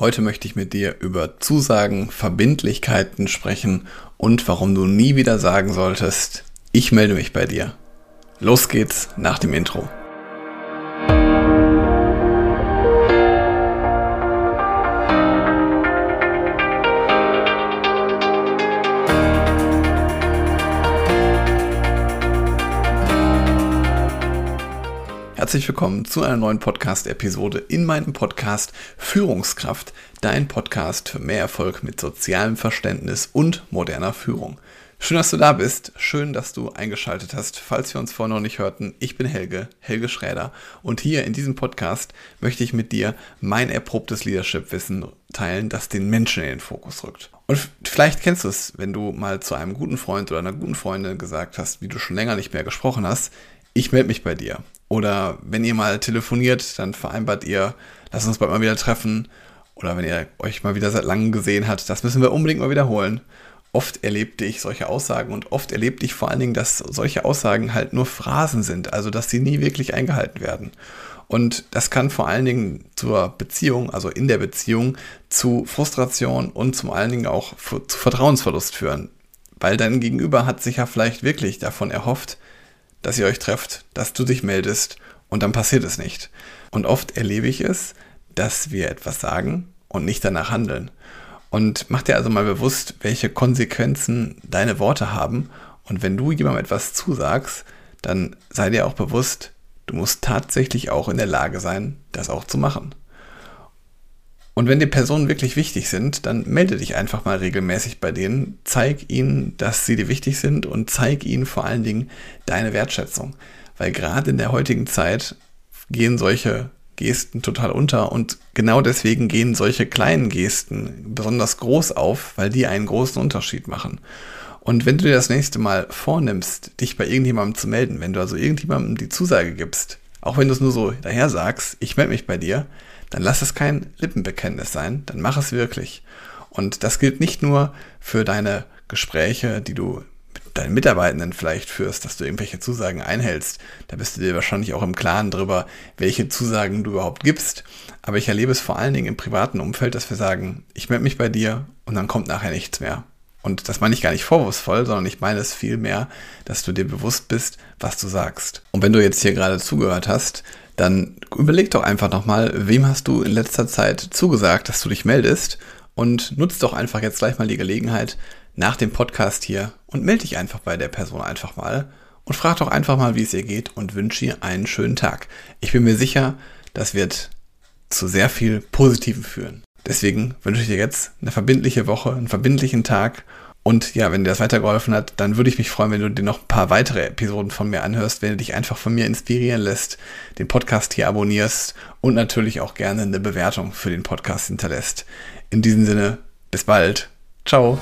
Heute möchte ich mit dir über Zusagen, Verbindlichkeiten sprechen und warum du nie wieder sagen solltest, ich melde mich bei dir. Los geht's nach dem Intro. Herzlich willkommen zu einer neuen Podcast-Episode in meinem Podcast Führungskraft, dein Podcast für mehr Erfolg mit sozialem Verständnis und moderner Führung. Schön, dass du da bist. Schön, dass du eingeschaltet hast. Falls wir uns vorher noch nicht hörten, ich bin Helge, Helge Schräder. Und hier in diesem Podcast möchte ich mit dir mein erprobtes Leadership-Wissen teilen, das den Menschen in den Fokus rückt. Und vielleicht kennst du es, wenn du mal zu einem guten Freund oder einer guten Freundin gesagt hast, wie du schon länger nicht mehr gesprochen hast, ich melde mich bei dir. Oder wenn ihr mal telefoniert, dann vereinbart ihr, lass uns bald mal wieder treffen. Oder wenn ihr euch mal wieder seit langem gesehen habt, das müssen wir unbedingt mal wiederholen. Oft erlebte ich solche Aussagen und oft erlebte ich vor allen Dingen, dass solche Aussagen halt nur Phrasen sind, also dass sie nie wirklich eingehalten werden. Und das kann vor allen Dingen zur Beziehung, also in der Beziehung, zu Frustration und zum allen Dingen auch zu Vertrauensverlust führen. Weil dein Gegenüber hat sich ja vielleicht wirklich davon erhofft, dass ihr euch trefft, dass du dich meldest und dann passiert es nicht. Und oft erlebe ich es, dass wir etwas sagen und nicht danach handeln. Und mach dir also mal bewusst, welche Konsequenzen deine Worte haben. Und wenn du jemandem etwas zusagst, dann sei dir auch bewusst, du musst tatsächlich auch in der Lage sein, das auch zu machen. Und wenn die Personen wirklich wichtig sind, dann melde dich einfach mal regelmäßig bei denen, zeig ihnen, dass sie dir wichtig sind und zeig ihnen vor allen Dingen deine Wertschätzung. Weil gerade in der heutigen Zeit gehen solche Gesten total unter und genau deswegen gehen solche kleinen Gesten besonders groß auf, weil die einen großen Unterschied machen. Und wenn du dir das nächste Mal vornimmst, dich bei irgendjemandem zu melden, wenn du also irgendjemandem die Zusage gibst, auch wenn du es nur so daher sagst, ich melde mich bei dir, dann lass es kein Lippenbekenntnis sein, dann mach es wirklich. Und das gilt nicht nur für deine Gespräche, die du mit deinen Mitarbeitenden vielleicht führst, dass du irgendwelche Zusagen einhältst. Da bist du dir wahrscheinlich auch im Klaren darüber, welche Zusagen du überhaupt gibst. Aber ich erlebe es vor allen Dingen im privaten Umfeld, dass wir sagen, ich melde mich bei dir und dann kommt nachher nichts mehr. Und das meine ich gar nicht vorwurfsvoll, sondern ich meine es vielmehr, dass du dir bewusst bist, was du sagst. Und wenn du jetzt hier gerade zugehört hast, dann überleg doch einfach nochmal, wem hast du in letzter Zeit zugesagt, dass du dich meldest und nutzt doch einfach jetzt gleich mal die Gelegenheit nach dem Podcast hier und melde dich einfach bei der Person einfach mal und frag doch einfach mal, wie es ihr geht und wünsche ihr einen schönen Tag. Ich bin mir sicher, das wird zu sehr viel Positivem führen. Deswegen wünsche ich dir jetzt eine verbindliche Woche, einen verbindlichen Tag und ja, wenn dir das weitergeholfen hat, dann würde ich mich freuen, wenn du dir noch ein paar weitere Episoden von mir anhörst, wenn du dich einfach von mir inspirieren lässt, den Podcast hier abonnierst und natürlich auch gerne eine Bewertung für den Podcast hinterlässt. In diesem Sinne, bis bald. Ciao.